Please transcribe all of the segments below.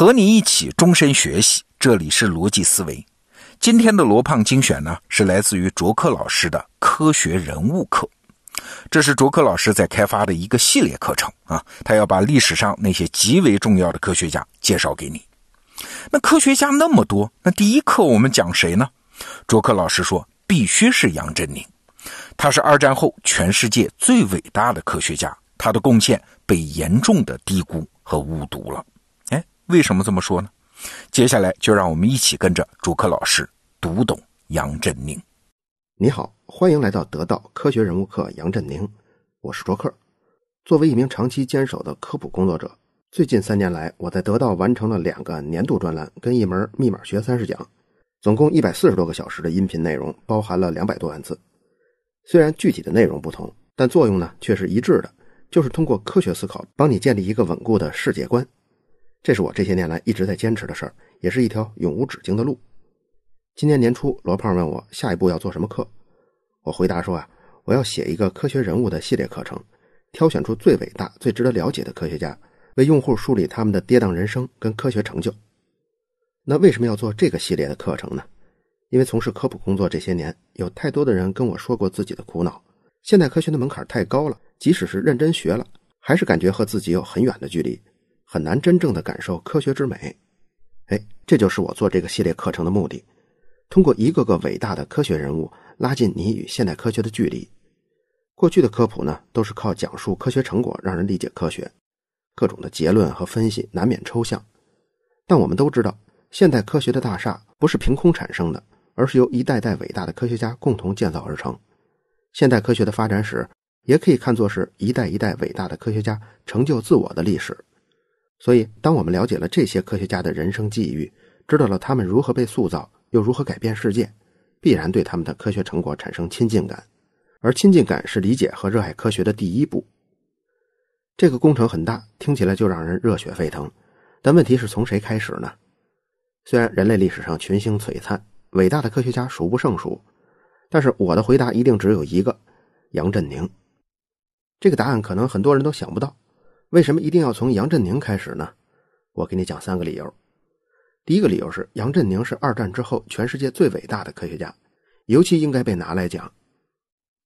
和你一起终身学习，这里是逻辑思维。今天的罗胖精选呢，是来自于卓克老师的科学人物课。这是卓克老师在开发的一个系列课程啊，他要把历史上那些极为重要的科学家介绍给你。那科学家那么多，那第一课我们讲谁呢？卓克老师说，必须是杨振宁。他是二战后全世界最伟大的科学家，他的贡献被严重的低估和误读了。为什么这么说呢？接下来就让我们一起跟着主课老师读懂杨振宁。你好，欢迎来到得到科学人物课杨振宁，我是卓克。作为一名长期坚守的科普工作者，最近三年来，我在得到完成了两个年度专栏跟一门密码学三十讲，总共一百四十多个小时的音频内容，包含了两百多万字。虽然具体的内容不同，但作用呢却是一致的，就是通过科学思考，帮你建立一个稳固的世界观。这是我这些年来一直在坚持的事儿，也是一条永无止境的路。今年年初，罗胖问我下一步要做什么课，我回答说啊，我要写一个科学人物的系列课程，挑选出最伟大、最值得了解的科学家，为用户梳理他们的跌宕人生跟科学成就。那为什么要做这个系列的课程呢？因为从事科普工作这些年，有太多的人跟我说过自己的苦恼：现代科学的门槛太高了，即使是认真学了，还是感觉和自己有很远的距离。很难真正的感受科学之美，哎，这就是我做这个系列课程的目的。通过一个个伟大的科学人物，拉近你与现代科学的距离。过去的科普呢，都是靠讲述科学成果让人理解科学，各种的结论和分析难免抽象。但我们都知道，现代科学的大厦不是凭空产生的，而是由一代代伟大的科学家共同建造而成。现代科学的发展史，也可以看作是一代一代伟大的科学家成就自我的历史。所以，当我们了解了这些科学家的人生际遇，知道了他们如何被塑造，又如何改变世界，必然对他们的科学成果产生亲近感。而亲近感是理解和热爱科学的第一步。这个工程很大，听起来就让人热血沸腾。但问题是从谁开始呢？虽然人类历史上群星璀璨，伟大的科学家数不胜数，但是我的回答一定只有一个：杨振宁。这个答案可能很多人都想不到。为什么一定要从杨振宁开始呢？我给你讲三个理由。第一个理由是，杨振宁是二战之后全世界最伟大的科学家，尤其应该被拿来讲。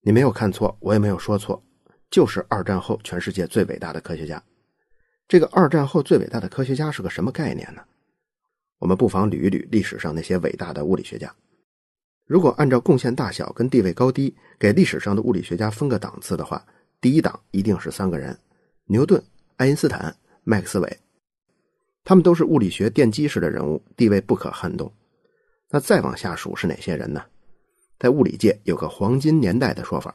你没有看错，我也没有说错，就是二战后全世界最伟大的科学家。这个二战后最伟大的科学家是个什么概念呢？我们不妨捋一捋历史上那些伟大的物理学家。如果按照贡献大小跟地位高低给历史上的物理学家分个档次的话，第一档一定是三个人：牛顿。爱因斯坦、麦克斯韦，他们都是物理学奠基式的人物，地位不可撼动。那再往下数是哪些人呢？在物理界有个黄金年代的说法，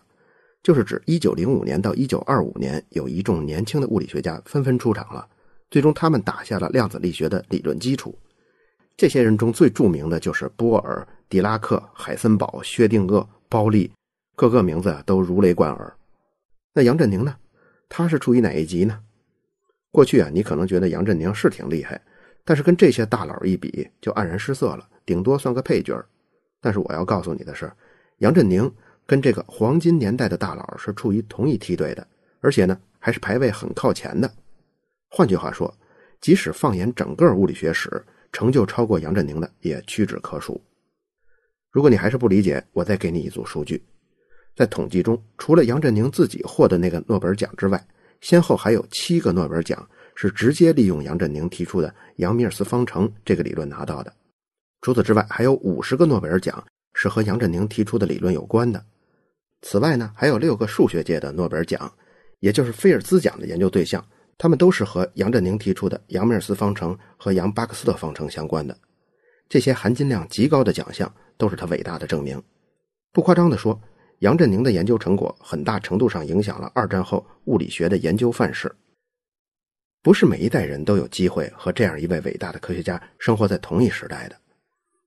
就是指一九零五年到一九二五年，有一众年轻的物理学家纷纷出场了，最终他们打下了量子力学的理论基础。这些人中最著名的就是波尔、狄拉克、海森堡、薛定谔、包利，各个名字都如雷贯耳。那杨振宁呢？他是处于哪一级呢？过去啊，你可能觉得杨振宁是挺厉害，但是跟这些大佬一比，就黯然失色了，顶多算个配角。但是我要告诉你的是，杨振宁跟这个黄金年代的大佬是处于同一梯队的，而且呢，还是排位很靠前的。换句话说，即使放眼整个物理学史，成就超过杨振宁的也屈指可数。如果你还是不理解，我再给你一组数据，在统计中，除了杨振宁自己获得那个诺贝尔奖之外，先后还有七个诺贝尔奖是直接利用杨振宁提出的杨米尔斯方程这个理论拿到的。除此之外，还有五十个诺贝尔奖是和杨振宁提出的理论有关的。此外呢，还有六个数学界的诺贝尔奖，也就是菲尔兹奖的研究对象，他们都是和杨振宁提出的杨米尔斯方程和杨巴克斯特方程相关的。这些含金量极高的奖项都是他伟大的证明。不夸张地说。杨振宁的研究成果很大程度上影响了二战后物理学的研究范式。不是每一代人都有机会和这样一位伟大的科学家生活在同一时代的。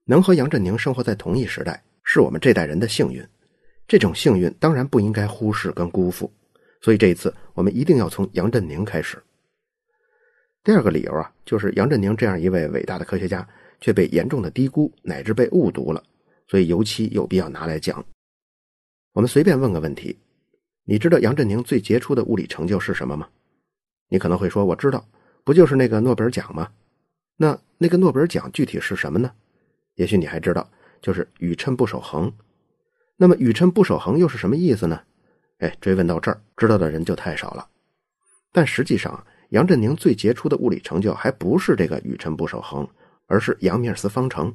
能和杨振宁生活在同一时代，是我们这代人的幸运。这种幸运当然不应该忽视跟辜负。所以这一次，我们一定要从杨振宁开始。第二个理由啊，就是杨振宁这样一位伟大的科学家却被严重的低估乃至被误读了，所以尤其有必要拿来讲。我们随便问个问题，你知道杨振宁最杰出的物理成就是什么吗？你可能会说我知道，不就是那个诺贝尔奖吗？那那个诺贝尔奖具体是什么呢？也许你还知道，就是宇称不守恒。那么宇称不守恒又是什么意思呢？哎，追问到这儿，知道的人就太少了。但实际上，杨振宁最杰出的物理成就还不是这个宇称不守恒，而是杨米尔斯方程。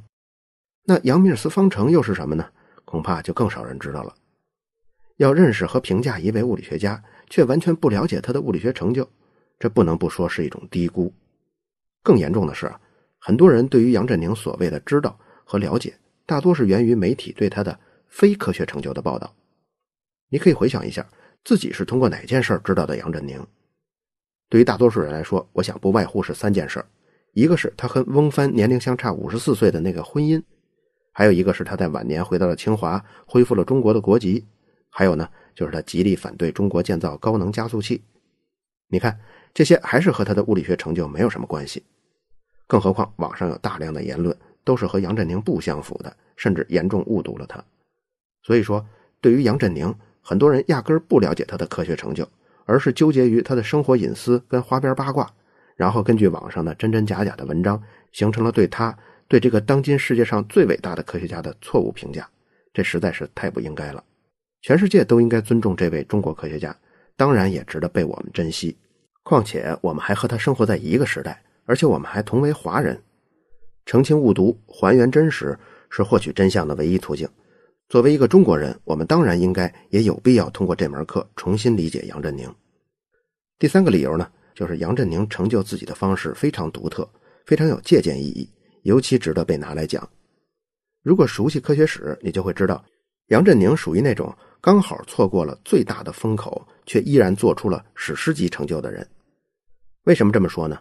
那杨米尔斯方程又是什么呢？恐怕就更少人知道了。要认识和评价一位物理学家，却完全不了解他的物理学成就，这不能不说是一种低估。更严重的是，很多人对于杨振宁所谓的知道和了解，大多是源于媒体对他的非科学成就的报道。你可以回想一下，自己是通过哪件事知道的杨振宁？对于大多数人来说，我想不外乎是三件事：一个是他和翁帆年龄相差五十四岁的那个婚姻；还有一个是他在晚年回到了清华，恢复了中国的国籍。还有呢，就是他极力反对中国建造高能加速器。你看，这些还是和他的物理学成就没有什么关系。更何况，网上有大量的言论都是和杨振宁不相符的，甚至严重误读了他。所以说，对于杨振宁，很多人压根儿不了解他的科学成就，而是纠结于他的生活隐私跟花边八卦，然后根据网上的真真假假的文章，形成了对他、对这个当今世界上最伟大的科学家的错误评价。这实在是太不应该了。全世界都应该尊重这位中国科学家，当然也值得被我们珍惜。况且我们还和他生活在一个时代，而且我们还同为华人。澄清误读、还原真实是获取真相的唯一途径。作为一个中国人，我们当然应该也有必要通过这门课重新理解杨振宁。第三个理由呢，就是杨振宁成就自己的方式非常独特，非常有借鉴意义，尤其值得被拿来讲。如果熟悉科学史，你就会知道，杨振宁属于那种。刚好错过了最大的风口，却依然做出了史诗级成就的人。为什么这么说呢？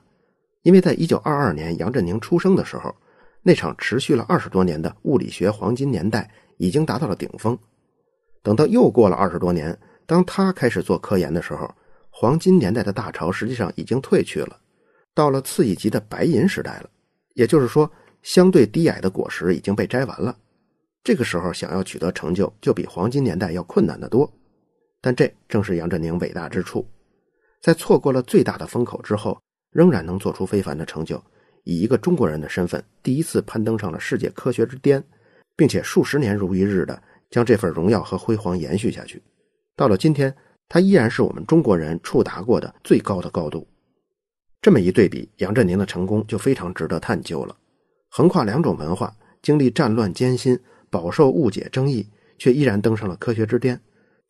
因为在一九二二年杨振宁出生的时候，那场持续了二十多年的物理学黄金年代已经达到了顶峰。等到又过了二十多年，当他开始做科研的时候，黄金年代的大潮实际上已经退去了，到了次一级的白银时代了。也就是说，相对低矮的果实已经被摘完了。这个时候想要取得成就，就比黄金年代要困难得多。但这正是杨振宁伟大之处，在错过了最大的风口之后，仍然能做出非凡的成就，以一个中国人的身份，第一次攀登上了世界科学之巅，并且数十年如一日的将这份荣耀和辉煌延续下去。到了今天，他依然是我们中国人触达过的最高的高度。这么一对比，杨振宁的成功就非常值得探究了。横跨两种文化，经历战乱艰辛。饱受误解争议，却依然登上了科学之巅。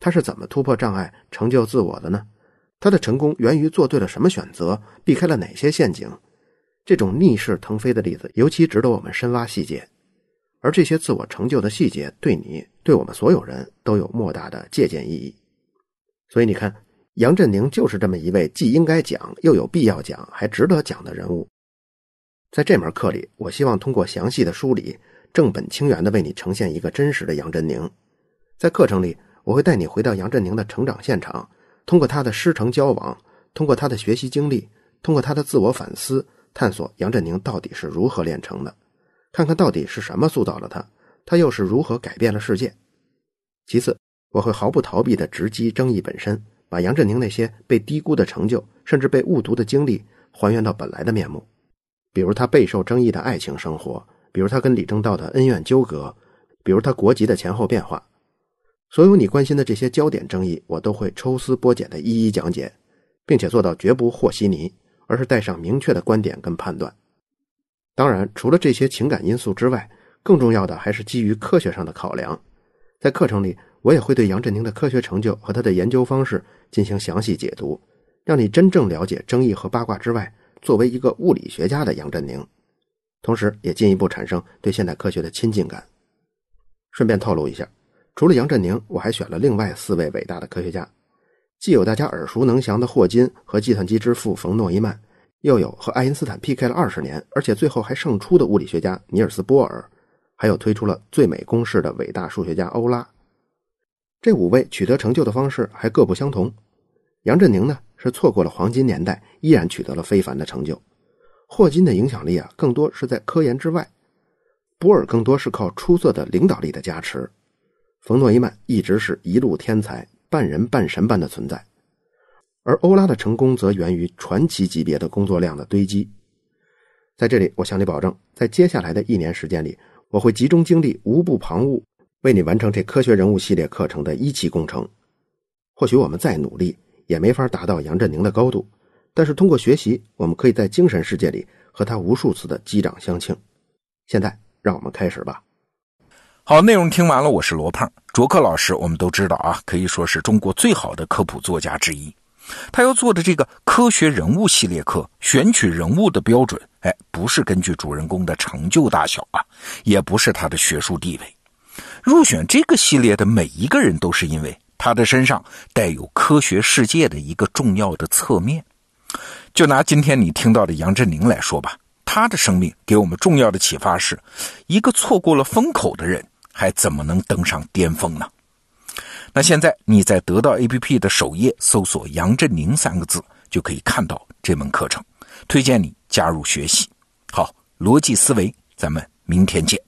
他是怎么突破障碍、成就自我的呢？他的成功源于做对了什么选择，避开了哪些陷阱？这种逆势腾飞的例子尤其值得我们深挖细节。而这些自我成就的细节，对你、对我们所有人都有莫大的借鉴意义。所以你看，杨振宁就是这么一位既应该讲又有必要讲还值得讲的人物。在这门课里，我希望通过详细的梳理。正本清源的为你呈现一个真实的杨振宁，在课程里，我会带你回到杨振宁的成长现场，通过他的师承交往，通过他的学习经历，通过他的自我反思，探索杨振宁到底是如何炼成的，看看到底是什么塑造了他，他又是如何改变了世界。其次，我会毫不逃避地直击争议本身，把杨振宁那些被低估的成就，甚至被误读的经历，还原到本来的面目，比如他备受争议的爱情生活。比如他跟李政道的恩怨纠葛，比如他国籍的前后变化，所有你关心的这些焦点争议，我都会抽丝剥茧的一一讲解，并且做到绝不和稀泥，而是带上明确的观点跟判断。当然，除了这些情感因素之外，更重要的还是基于科学上的考量。在课程里，我也会对杨振宁的科学成就和他的研究方式进行详细解读，让你真正了解争议和八卦之外，作为一个物理学家的杨振宁。同时，也进一步产生对现代科学的亲近感。顺便透露一下，除了杨振宁，我还选了另外四位伟大的科学家，既有大家耳熟能详的霍金和计算机之父冯诺依曼，又有和爱因斯坦 PK 了二十年，而且最后还胜出的物理学家尼尔斯·波尔，还有推出了最美公式的伟大数学家欧拉。这五位取得成就的方式还各不相同。杨振宁呢，是错过了黄金年代，依然取得了非凡的成就。霍金的影响力啊，更多是在科研之外；波尔更多是靠出色的领导力的加持；冯诺依曼一直是一路天才，半人半神般的存在；而欧拉的成功则源于传奇级别的工作量的堆积。在这里，我向你保证，在接下来的一年时间里，我会集中精力，无不旁骛，为你完成这科学人物系列课程的一期工程。或许我们再努力，也没法达到杨振宁的高度，但是通过学习，我们可以在精神世界里和他无数次的击掌相庆。现在，让我们开始吧。好，内容听完了，我是罗胖，卓克老师，我们都知道啊，可以说是中国最好的科普作家之一。他要做的这个科学人物系列课，选取人物的标准，哎，不是根据主人公的成就大小啊，也不是他的学术地位。入选这个系列的每一个人，都是因为他的身上带有科学世界的一个重要的侧面。就拿今天你听到的杨振宁来说吧，他的生命给我们重要的启发是：一个错过了风口的人，还怎么能登上巅峰呢？那现在你在得到 APP 的首页搜索“杨振宁”三个字，就可以看到这门课程，推荐你加入学习。好，逻辑思维，咱们明天见。